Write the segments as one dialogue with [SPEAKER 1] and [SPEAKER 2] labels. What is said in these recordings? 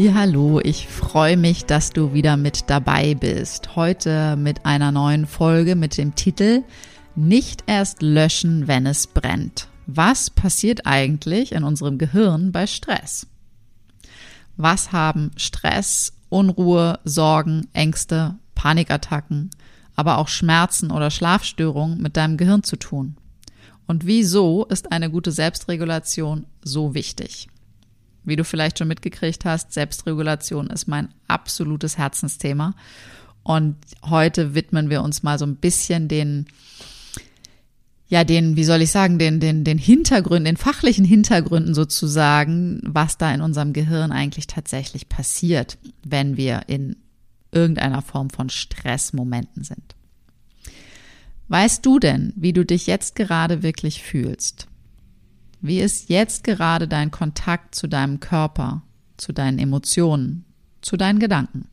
[SPEAKER 1] Hallo, ich freue mich, dass du wieder mit dabei bist. Heute mit einer neuen Folge mit dem Titel Nicht erst löschen, wenn es brennt. Was passiert eigentlich in unserem Gehirn bei Stress? Was haben Stress, Unruhe, Sorgen, Ängste, Panikattacken, aber auch Schmerzen oder Schlafstörungen mit deinem Gehirn zu tun? Und wieso ist eine gute Selbstregulation so wichtig? Wie du vielleicht schon mitgekriegt hast, Selbstregulation ist mein absolutes Herzensthema. Und heute widmen wir uns mal so ein bisschen den, ja, den, wie soll ich sagen, den, den, den Hintergründen, den fachlichen Hintergründen sozusagen, was da in unserem Gehirn eigentlich tatsächlich passiert, wenn wir in irgendeiner Form von Stressmomenten sind. Weißt du denn, wie du dich jetzt gerade wirklich fühlst? Wie ist jetzt gerade dein Kontakt zu deinem Körper, zu deinen Emotionen, zu deinen Gedanken?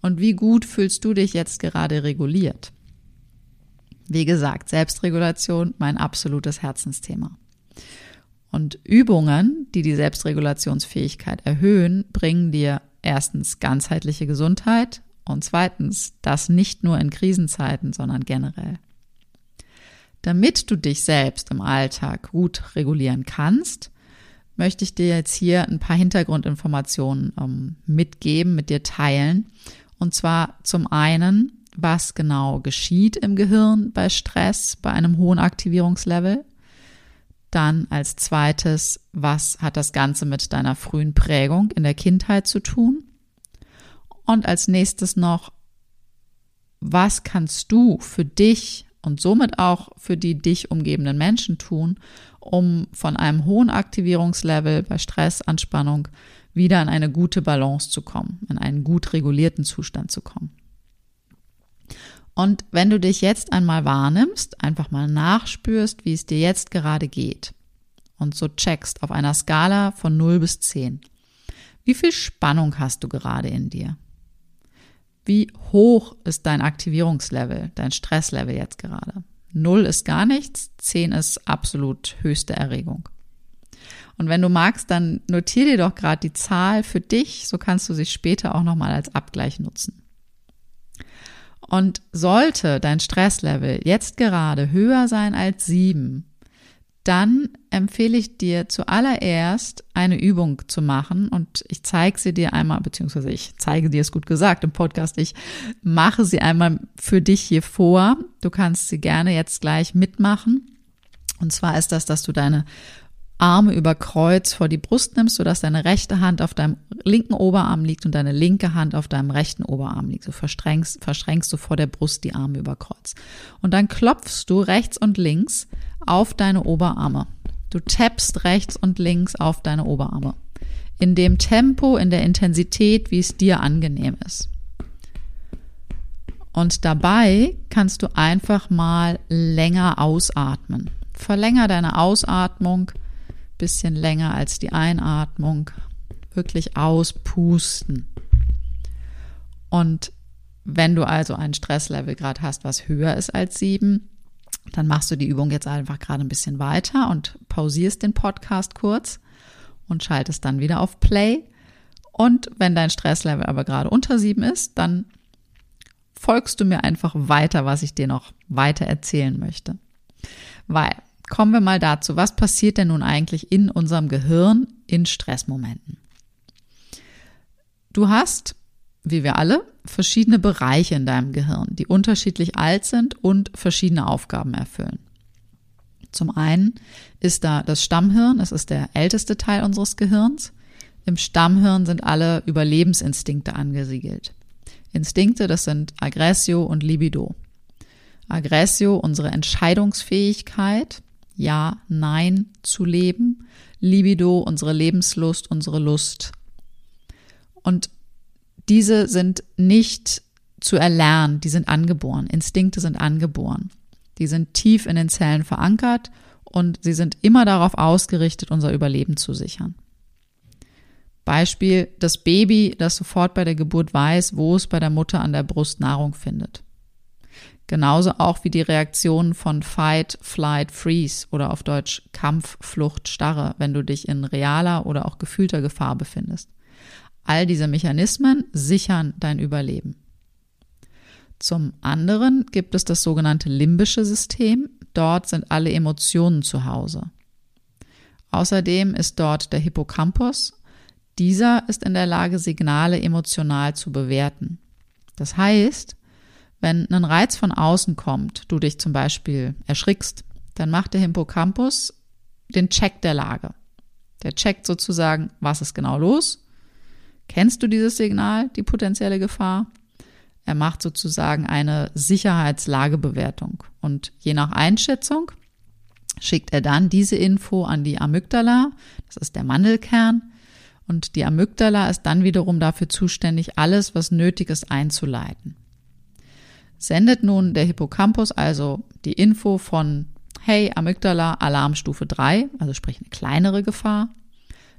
[SPEAKER 1] Und wie gut fühlst du dich jetzt gerade reguliert? Wie gesagt, Selbstregulation, mein absolutes Herzensthema. Und Übungen, die die Selbstregulationsfähigkeit erhöhen, bringen dir erstens ganzheitliche Gesundheit und zweitens das nicht nur in Krisenzeiten, sondern generell. Damit du dich selbst im Alltag gut regulieren kannst, möchte ich dir jetzt hier ein paar Hintergrundinformationen ähm, mitgeben, mit dir teilen. Und zwar zum einen, was genau geschieht im Gehirn bei Stress, bei einem hohen Aktivierungslevel. Dann als zweites, was hat das Ganze mit deiner frühen Prägung in der Kindheit zu tun? Und als nächstes noch, was kannst du für dich und somit auch für die dich umgebenden Menschen tun, um von einem hohen Aktivierungslevel bei Stress, Anspannung wieder in eine gute Balance zu kommen, in einen gut regulierten Zustand zu kommen. Und wenn du dich jetzt einmal wahrnimmst, einfach mal nachspürst, wie es dir jetzt gerade geht und so checkst auf einer Skala von 0 bis 10. Wie viel Spannung hast du gerade in dir? Wie hoch ist dein Aktivierungslevel, dein Stresslevel jetzt gerade? Null ist gar nichts, zehn ist absolut höchste Erregung. Und wenn du magst, dann notier dir doch gerade die Zahl für dich, so kannst du sie später auch nochmal als Abgleich nutzen. Und sollte dein Stresslevel jetzt gerade höher sein als sieben, dann empfehle ich dir zuallererst eine Übung zu machen und ich zeige sie dir einmal, beziehungsweise ich zeige dir es gut gesagt im Podcast, ich mache sie einmal für dich hier vor. Du kannst sie gerne jetzt gleich mitmachen. Und zwar ist das, dass du deine Arme über Kreuz vor die Brust nimmst, sodass deine rechte Hand auf deinem linken Oberarm liegt und deine linke Hand auf deinem rechten Oberarm liegt. So verschränkst, verschränkst du vor der Brust die Arme über Kreuz. Und dann klopfst du rechts und links auf deine Oberarme. Du tappst rechts und links auf deine Oberarme. In dem Tempo, in der Intensität, wie es dir angenehm ist. Und dabei kannst du einfach mal länger ausatmen. Verlänger deine Ausatmung bisschen länger als die Einatmung. Wirklich auspusten. Und wenn du also ein Stresslevel gerade hast, was höher ist als sieben, dann machst du die Übung jetzt einfach gerade ein bisschen weiter und pausierst den Podcast kurz und schaltest dann wieder auf Play. Und wenn dein Stresslevel aber gerade unter sieben ist, dann folgst du mir einfach weiter, was ich dir noch weiter erzählen möchte. Weil, kommen wir mal dazu, was passiert denn nun eigentlich in unserem Gehirn in Stressmomenten? Du hast, wie wir alle, verschiedene Bereiche in deinem Gehirn, die unterschiedlich alt sind und verschiedene Aufgaben erfüllen. Zum einen ist da das Stammhirn, das ist der älteste Teil unseres Gehirns. Im Stammhirn sind alle Überlebensinstinkte angesiedelt. Instinkte, das sind Aggressio und Libido. Aggressio, unsere Entscheidungsfähigkeit, ja, nein zu leben. Libido, unsere Lebenslust, unsere Lust. Und diese sind nicht zu erlernen, die sind angeboren. Instinkte sind angeboren. Die sind tief in den Zellen verankert und sie sind immer darauf ausgerichtet, unser Überleben zu sichern. Beispiel das Baby, das sofort bei der Geburt weiß, wo es bei der Mutter an der Brust Nahrung findet. Genauso auch wie die Reaktionen von Fight, Flight, Freeze oder auf Deutsch Kampf, Flucht, Starre, wenn du dich in realer oder auch gefühlter Gefahr befindest. All diese Mechanismen sichern dein Überleben. Zum anderen gibt es das sogenannte limbische System. Dort sind alle Emotionen zu Hause. Außerdem ist dort der Hippocampus. Dieser ist in der Lage, Signale emotional zu bewerten. Das heißt, wenn ein Reiz von außen kommt, du dich zum Beispiel erschrickst, dann macht der Hippocampus den Check der Lage. Der checkt sozusagen, was ist genau los? Kennst du dieses Signal, die potenzielle Gefahr? Er macht sozusagen eine Sicherheitslagebewertung und je nach Einschätzung schickt er dann diese Info an die Amygdala, das ist der Mandelkern, und die Amygdala ist dann wiederum dafür zuständig, alles, was nötig ist, einzuleiten. Sendet nun der Hippocampus also die Info von Hey, Amygdala, Alarmstufe 3, also sprich eine kleinere Gefahr,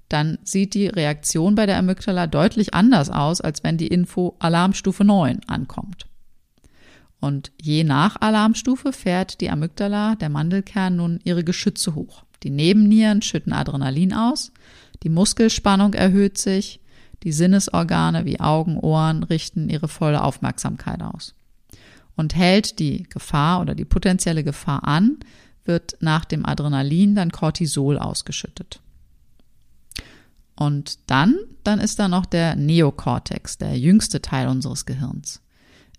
[SPEAKER 1] dann sieht die Reaktion bei der Amygdala deutlich anders aus, als wenn die Info Alarmstufe 9 ankommt. Und je nach Alarmstufe fährt die Amygdala, der Mandelkern, nun ihre Geschütze hoch. Die Nebennieren schütten Adrenalin aus, die Muskelspannung erhöht sich, die Sinnesorgane wie Augen, Ohren richten ihre volle Aufmerksamkeit aus. Und hält die Gefahr oder die potenzielle Gefahr an, wird nach dem Adrenalin dann Cortisol ausgeschüttet. Und dann, dann ist da noch der Neokortex, der jüngste Teil unseres Gehirns.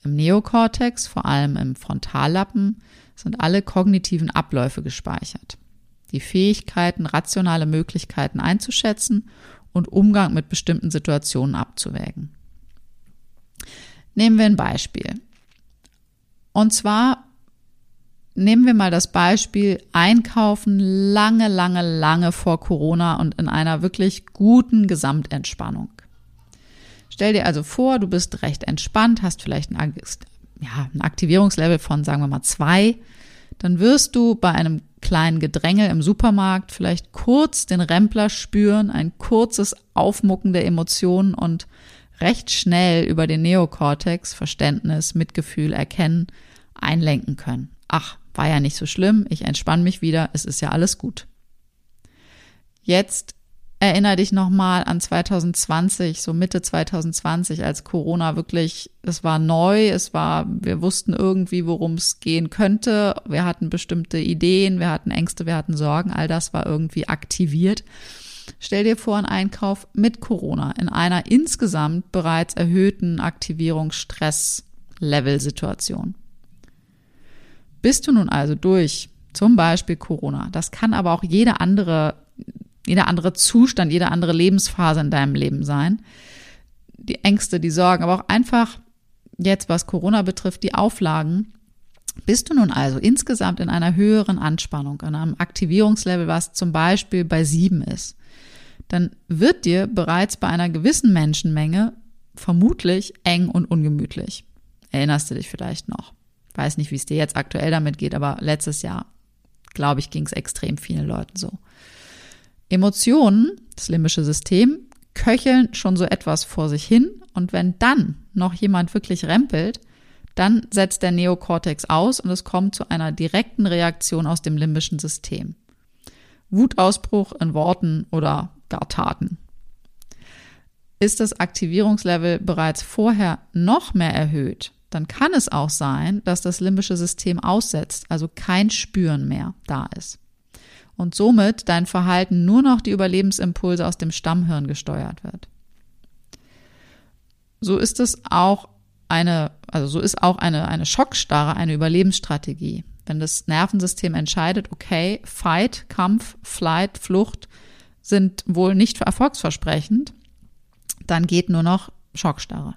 [SPEAKER 1] Im Neokortex, vor allem im Frontallappen, sind alle kognitiven Abläufe gespeichert. Die Fähigkeiten, rationale Möglichkeiten einzuschätzen und Umgang mit bestimmten Situationen abzuwägen. Nehmen wir ein Beispiel. Und zwar Nehmen wir mal das Beispiel Einkaufen lange, lange, lange vor Corona und in einer wirklich guten Gesamtentspannung. Stell dir also vor, du bist recht entspannt, hast vielleicht ein, ja, ein Aktivierungslevel von, sagen wir mal, zwei. Dann wirst du bei einem kleinen Gedränge im Supermarkt vielleicht kurz den Rempler spüren, ein kurzes Aufmucken der Emotionen und recht schnell über den Neokortex Verständnis, Mitgefühl, Erkennen einlenken können. Ach, war ja nicht so schlimm, ich entspanne mich wieder, es ist ja alles gut. Jetzt erinnere dich nochmal an 2020, so Mitte 2020, als Corona wirklich, es war neu, es war, wir wussten irgendwie, worum es gehen könnte, wir hatten bestimmte Ideen, wir hatten Ängste, wir hatten Sorgen, all das war irgendwie aktiviert. Stell dir vor, ein Einkauf mit Corona in einer insgesamt bereits erhöhten Aktivierungsstress-Level-Situation. Bist du nun also durch zum Beispiel Corona, das kann aber auch jede andere, jeder andere Zustand, jede andere Lebensphase in deinem Leben sein, die Ängste, die Sorgen, aber auch einfach jetzt, was Corona betrifft, die Auflagen, bist du nun also insgesamt in einer höheren Anspannung, in einem Aktivierungslevel, was zum Beispiel bei sieben ist, dann wird dir bereits bei einer gewissen Menschenmenge vermutlich eng und ungemütlich. Erinnerst du dich vielleicht noch? Weiß nicht, wie es dir jetzt aktuell damit geht, aber letztes Jahr, glaube ich, ging es extrem vielen Leuten so. Emotionen, das limbische System, köcheln schon so etwas vor sich hin und wenn dann noch jemand wirklich rempelt, dann setzt der Neokortex aus und es kommt zu einer direkten Reaktion aus dem limbischen System. Wutausbruch in Worten oder gar Taten. Ist das Aktivierungslevel bereits vorher noch mehr erhöht, dann kann es auch sein, dass das limbische System aussetzt, also kein Spüren mehr da ist. Und somit dein Verhalten nur noch die Überlebensimpulse aus dem Stammhirn gesteuert wird. So ist es auch eine, also so ist auch eine, eine Schockstarre eine Überlebensstrategie. Wenn das Nervensystem entscheidet, okay, Fight, Kampf, Flight, Flucht sind wohl nicht erfolgsversprechend, dann geht nur noch Schockstarre.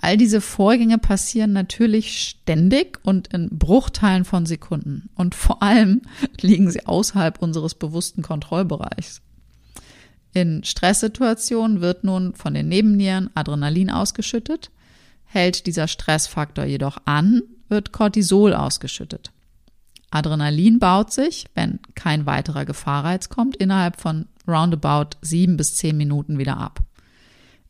[SPEAKER 1] All diese Vorgänge passieren natürlich ständig und in Bruchteilen von Sekunden. Und vor allem liegen sie außerhalb unseres bewussten Kontrollbereichs. In Stresssituationen wird nun von den Nebennieren Adrenalin ausgeschüttet. Hält dieser Stressfaktor jedoch an, wird Cortisol ausgeschüttet. Adrenalin baut sich, wenn kein weiterer Gefahrreiz kommt, innerhalb von roundabout sieben bis zehn Minuten wieder ab.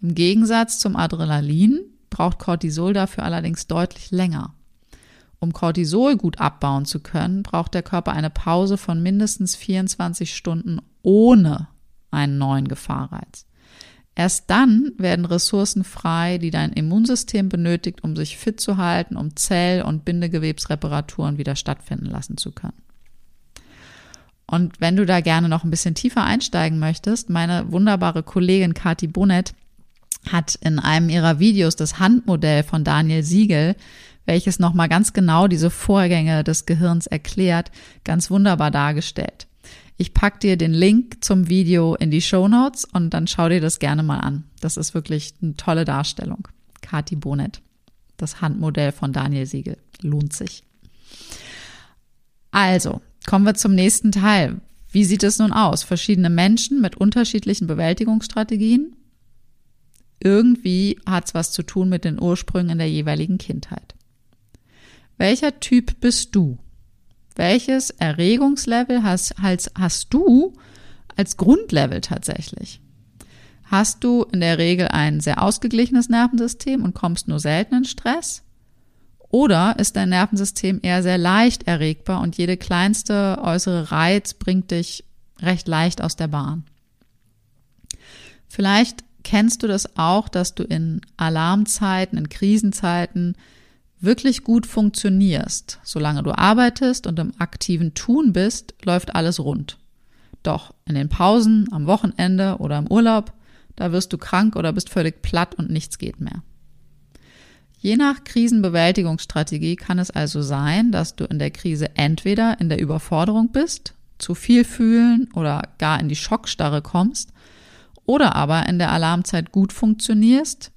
[SPEAKER 1] Im Gegensatz zum Adrenalin braucht Cortisol dafür allerdings deutlich länger. Um Cortisol gut abbauen zu können, braucht der Körper eine Pause von mindestens 24 Stunden ohne einen neuen Gefahrreiz. Erst dann werden Ressourcen frei, die dein Immunsystem benötigt, um sich fit zu halten, um Zell- und Bindegewebsreparaturen wieder stattfinden lassen zu können. Und wenn du da gerne noch ein bisschen tiefer einsteigen möchtest, meine wunderbare Kollegin Kati Bonnet hat in einem ihrer Videos das Handmodell von Daniel Siegel, welches nochmal ganz genau diese Vorgänge des Gehirns erklärt, ganz wunderbar dargestellt. Ich pack dir den Link zum Video in die Show Notes und dann schau dir das gerne mal an. Das ist wirklich eine tolle Darstellung. Kati Bonet, das Handmodell von Daniel Siegel. Lohnt sich. Also, kommen wir zum nächsten Teil. Wie sieht es nun aus? Verschiedene Menschen mit unterschiedlichen Bewältigungsstrategien irgendwie hat es was zu tun mit den Ursprüngen der jeweiligen Kindheit. Welcher Typ bist du? Welches Erregungslevel hast, hast, hast du als Grundlevel tatsächlich? Hast du in der Regel ein sehr ausgeglichenes Nervensystem und kommst nur selten in Stress? Oder ist dein Nervensystem eher sehr leicht erregbar und jede kleinste äußere Reiz bringt dich recht leicht aus der Bahn? Vielleicht kennst du das auch, dass du in Alarmzeiten, in Krisenzeiten wirklich gut funktionierst. Solange du arbeitest und im aktiven Tun bist, läuft alles rund. Doch in den Pausen, am Wochenende oder im Urlaub, da wirst du krank oder bist völlig platt und nichts geht mehr. Je nach Krisenbewältigungsstrategie kann es also sein, dass du in der Krise entweder in der Überforderung bist, zu viel fühlen oder gar in die Schockstarre kommst oder aber in der Alarmzeit gut funktionierst.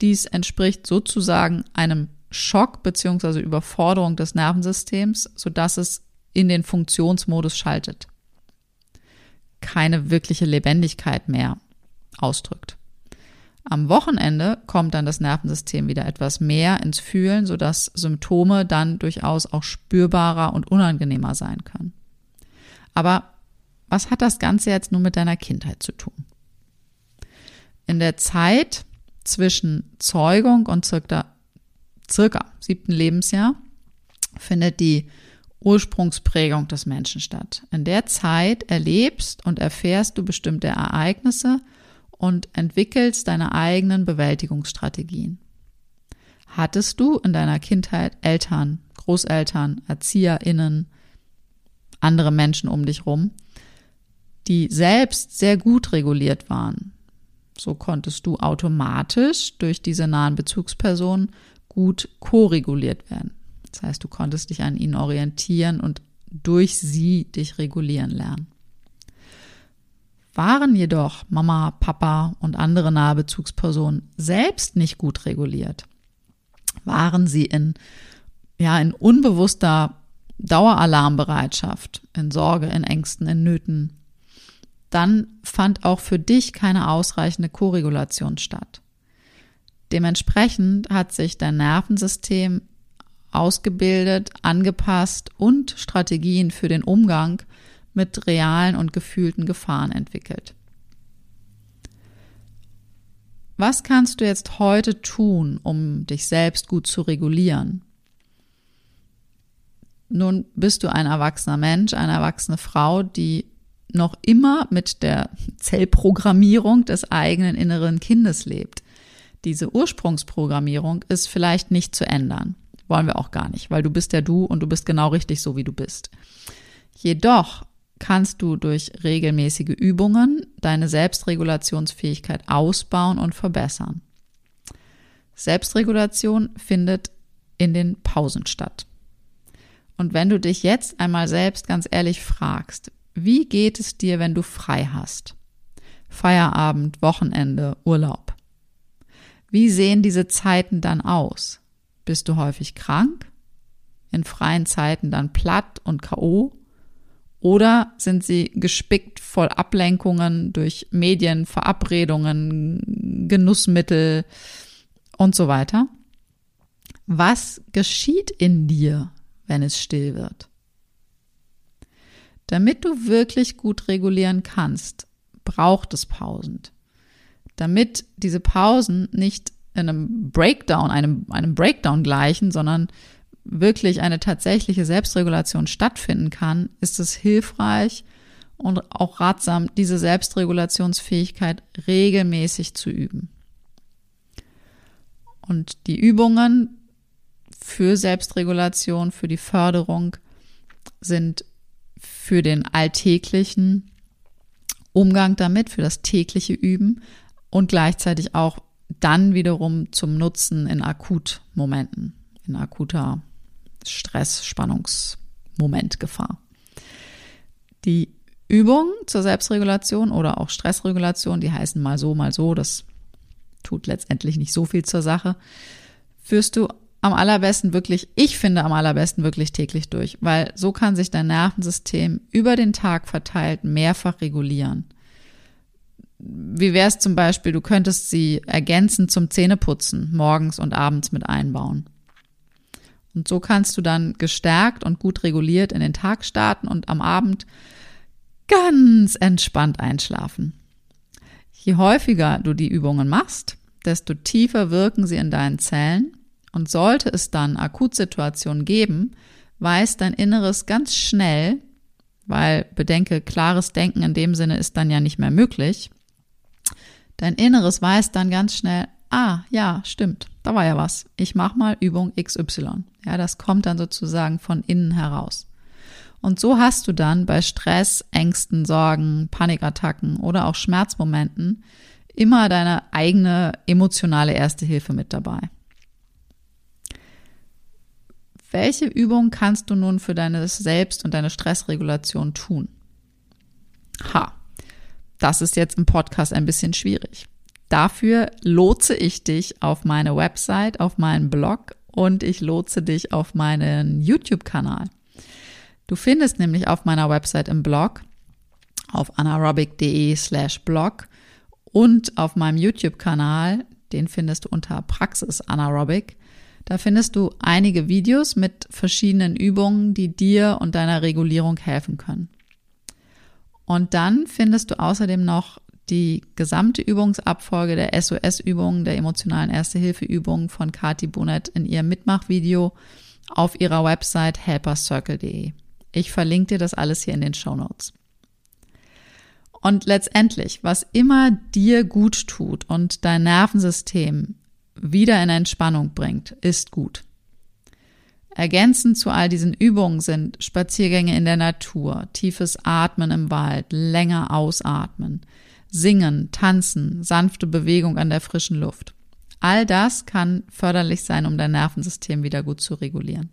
[SPEAKER 1] Dies entspricht sozusagen einem Schock bzw. Überforderung des Nervensystems, sodass es in den Funktionsmodus schaltet. Keine wirkliche Lebendigkeit mehr ausdrückt. Am Wochenende kommt dann das Nervensystem wieder etwas mehr ins Fühlen, sodass Symptome dann durchaus auch spürbarer und unangenehmer sein können. Aber was hat das Ganze jetzt nun mit deiner Kindheit zu tun? In der Zeit zwischen Zeugung und circa, circa siebten Lebensjahr findet die Ursprungsprägung des Menschen statt. In der Zeit erlebst und erfährst du bestimmte Ereignisse und entwickelst deine eigenen Bewältigungsstrategien. Hattest du in deiner Kindheit Eltern, Großeltern, ErzieherInnen, andere Menschen um dich rum, die selbst sehr gut reguliert waren, so konntest du automatisch durch diese nahen Bezugspersonen gut koreguliert werden. Das heißt, du konntest dich an ihnen orientieren und durch sie dich regulieren lernen. Waren jedoch Mama, Papa und andere nahe Bezugspersonen selbst nicht gut reguliert, waren sie in, ja, in unbewusster Daueralarmbereitschaft, in Sorge, in Ängsten, in Nöten, dann fand auch für dich keine ausreichende Koregulation statt. Dementsprechend hat sich dein Nervensystem ausgebildet, angepasst und Strategien für den Umgang mit realen und gefühlten Gefahren entwickelt. Was kannst du jetzt heute tun, um dich selbst gut zu regulieren? Nun bist du ein erwachsener Mensch, eine erwachsene Frau, die noch immer mit der Zellprogrammierung des eigenen inneren Kindes lebt. Diese Ursprungsprogrammierung ist vielleicht nicht zu ändern. Wollen wir auch gar nicht, weil du bist ja du und du bist genau richtig so, wie du bist. Jedoch kannst du durch regelmäßige Übungen deine Selbstregulationsfähigkeit ausbauen und verbessern. Selbstregulation findet in den Pausen statt. Und wenn du dich jetzt einmal selbst ganz ehrlich fragst, wie geht es dir, wenn du frei hast? Feierabend, Wochenende, Urlaub. Wie sehen diese Zeiten dann aus? Bist du häufig krank? In freien Zeiten dann platt und KO? Oder sind sie gespickt voll Ablenkungen durch Medien, Verabredungen, Genussmittel und so weiter? Was geschieht in dir, wenn es still wird? Damit du wirklich gut regulieren kannst, braucht es Pausen. Damit diese Pausen nicht in einem Breakdown, einem, einem Breakdown gleichen, sondern wirklich eine tatsächliche Selbstregulation stattfinden kann, ist es hilfreich und auch ratsam, diese Selbstregulationsfähigkeit regelmäßig zu üben. Und die Übungen für Selbstregulation, für die Förderung sind für den alltäglichen Umgang damit, für das tägliche Üben und gleichzeitig auch dann wiederum zum Nutzen in Akutmomenten, in akuter Stress, Spannungsmoment, Gefahr. Die Übungen zur Selbstregulation oder auch Stressregulation, die heißen mal so, mal so, das tut letztendlich nicht so viel zur Sache, führst du am allerbesten wirklich, ich finde am allerbesten wirklich täglich durch, weil so kann sich dein Nervensystem über den Tag verteilt mehrfach regulieren. Wie wäre es zum Beispiel, du könntest sie ergänzend zum Zähneputzen morgens und abends mit einbauen. Und so kannst du dann gestärkt und gut reguliert in den Tag starten und am Abend ganz entspannt einschlafen. Je häufiger du die Übungen machst, desto tiefer wirken sie in deinen Zellen und sollte es dann Akutsituationen geben, weiß dein Inneres ganz schnell, weil bedenke, klares Denken in dem Sinne ist dann ja nicht mehr möglich. Dein Inneres weiß dann ganz schnell, ah, ja, stimmt, da war ja was. Ich mache mal Übung XY. Ja, das kommt dann sozusagen von innen heraus. Und so hast du dann bei Stress, Ängsten, Sorgen, Panikattacken oder auch Schmerzmomenten immer deine eigene emotionale Erste Hilfe mit dabei. Welche Übung kannst du nun für deine Selbst- und deine Stressregulation tun? Ha, das ist jetzt im Podcast ein bisschen schwierig. Dafür lotse ich dich auf meine Website, auf meinen Blog und ich lotse dich auf meinen YouTube-Kanal. Du findest nämlich auf meiner Website im Blog auf anaerobic.de slash blog und auf meinem YouTube-Kanal, den findest du unter Praxis Anaerobic, da findest du einige Videos mit verschiedenen Übungen, die dir und deiner Regulierung helfen können. Und dann findest du außerdem noch die gesamte Übungsabfolge der SOS-Übungen, der emotionalen Erste-Hilfe-Übungen von Kati Bonnet in ihrem Mitmachvideo auf ihrer Website helpercircle.de. Ich verlinke dir das alles hier in den Show Notes. Und letztendlich, was immer dir gut tut und dein Nervensystem wieder in Entspannung bringt, ist gut. Ergänzend zu all diesen Übungen sind Spaziergänge in der Natur, tiefes Atmen im Wald, länger ausatmen, Singen, Tanzen, sanfte Bewegung an der frischen Luft. All das kann förderlich sein, um dein Nervensystem wieder gut zu regulieren.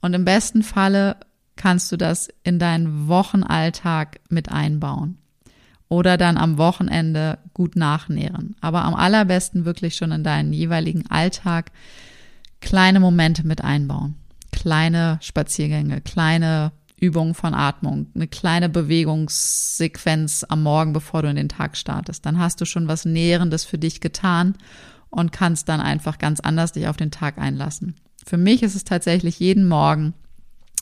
[SPEAKER 1] Und im besten Falle kannst du das in deinen Wochenalltag mit einbauen oder dann am Wochenende gut nachnähren. Aber am allerbesten wirklich schon in deinen jeweiligen Alltag kleine Momente mit einbauen. Kleine Spaziergänge, kleine Übungen von Atmung, eine kleine Bewegungssequenz am Morgen, bevor du in den Tag startest. Dann hast du schon was Nährendes für dich getan und kannst dann einfach ganz anders dich auf den Tag einlassen. Für mich ist es tatsächlich jeden Morgen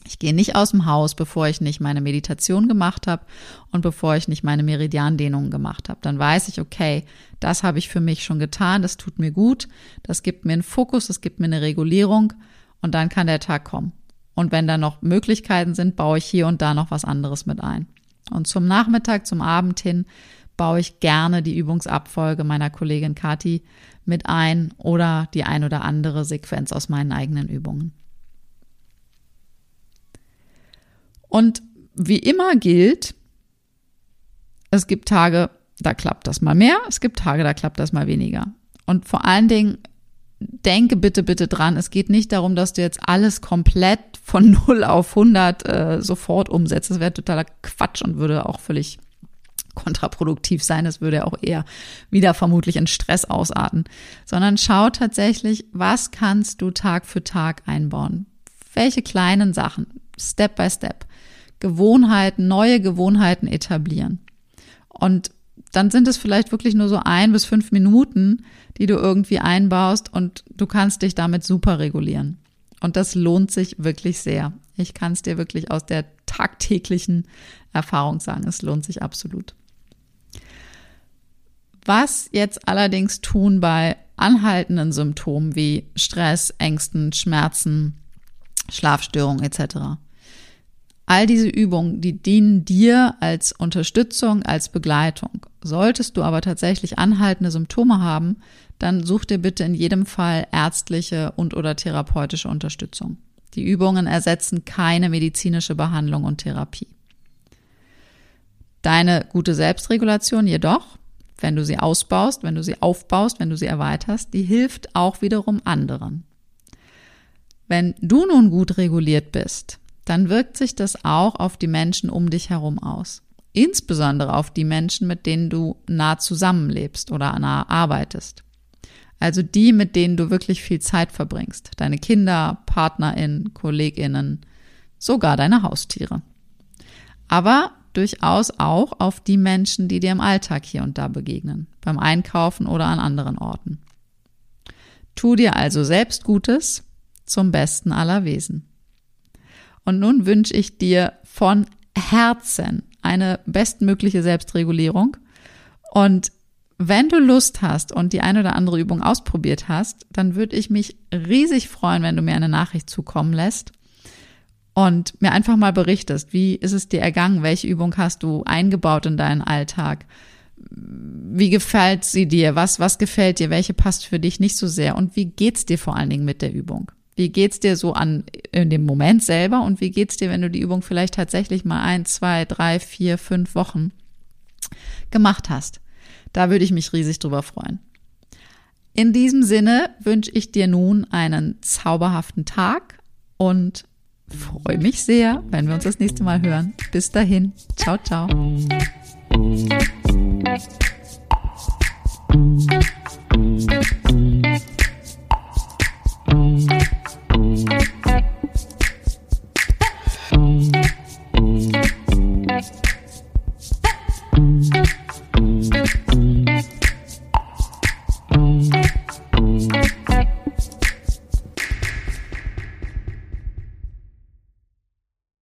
[SPEAKER 1] ich gehe nicht aus dem Haus, bevor ich nicht meine Meditation gemacht habe und bevor ich nicht meine Meridiandehnungen gemacht habe. Dann weiß ich, okay, das habe ich für mich schon getan, das tut mir gut, das gibt mir einen Fokus, das gibt mir eine Regulierung und dann kann der Tag kommen. Und wenn da noch Möglichkeiten sind, baue ich hier und da noch was anderes mit ein. Und zum Nachmittag, zum Abend hin baue ich gerne die Übungsabfolge meiner Kollegin Kati mit ein oder die ein oder andere Sequenz aus meinen eigenen Übungen. Und wie immer gilt, es gibt Tage, da klappt das mal mehr, es gibt Tage, da klappt das mal weniger. Und vor allen Dingen denke bitte, bitte dran. Es geht nicht darum, dass du jetzt alles komplett von 0 auf 100 äh, sofort umsetzt. Das wäre totaler Quatsch und würde auch völlig kontraproduktiv sein. Das würde auch eher wieder vermutlich in Stress ausarten. Sondern schau tatsächlich, was kannst du Tag für Tag einbauen? Welche kleinen Sachen, Step by Step, Gewohnheiten, neue Gewohnheiten etablieren. Und dann sind es vielleicht wirklich nur so ein bis fünf Minuten, die du irgendwie einbaust und du kannst dich damit super regulieren. Und das lohnt sich wirklich sehr. Ich kann es dir wirklich aus der tagtäglichen Erfahrung sagen. Es lohnt sich absolut. Was jetzt allerdings tun bei anhaltenden Symptomen wie Stress, Ängsten, Schmerzen, Schlafstörungen etc. All diese Übungen, die dienen dir als Unterstützung, als Begleitung. Solltest du aber tatsächlich anhaltende Symptome haben, dann such dir bitte in jedem Fall ärztliche und oder therapeutische Unterstützung. Die Übungen ersetzen keine medizinische Behandlung und Therapie. Deine gute Selbstregulation jedoch, wenn du sie ausbaust, wenn du sie aufbaust, wenn du sie erweiterst, die hilft auch wiederum anderen. Wenn du nun gut reguliert bist, dann wirkt sich das auch auf die Menschen um dich herum aus. Insbesondere auf die Menschen, mit denen du nah zusammenlebst oder nah arbeitest. Also die, mit denen du wirklich viel Zeit verbringst. Deine Kinder, PartnerInnen, KollegInnen, sogar deine Haustiere. Aber durchaus auch auf die Menschen, die dir im Alltag hier und da begegnen, beim Einkaufen oder an anderen Orten. Tu dir also selbst Gutes zum besten aller Wesen. Und nun wünsche ich dir von Herzen eine bestmögliche Selbstregulierung. Und wenn du Lust hast und die eine oder andere Übung ausprobiert hast, dann würde ich mich riesig freuen, wenn du mir eine Nachricht zukommen lässt und mir einfach mal berichtest, wie ist es dir ergangen, welche Übung hast du eingebaut in deinen Alltag, wie gefällt sie dir, was, was gefällt dir, welche passt für dich nicht so sehr? Und wie geht's dir vor allen Dingen mit der Übung? Wie geht's dir so an in dem Moment selber und wie geht's dir, wenn du die Übung vielleicht tatsächlich mal ein, zwei, drei, vier, fünf Wochen gemacht hast? Da würde ich mich riesig drüber freuen. In diesem Sinne wünsche ich dir nun einen zauberhaften Tag und freue mich sehr, wenn wir uns das nächste Mal hören. Bis dahin. Ciao, ciao.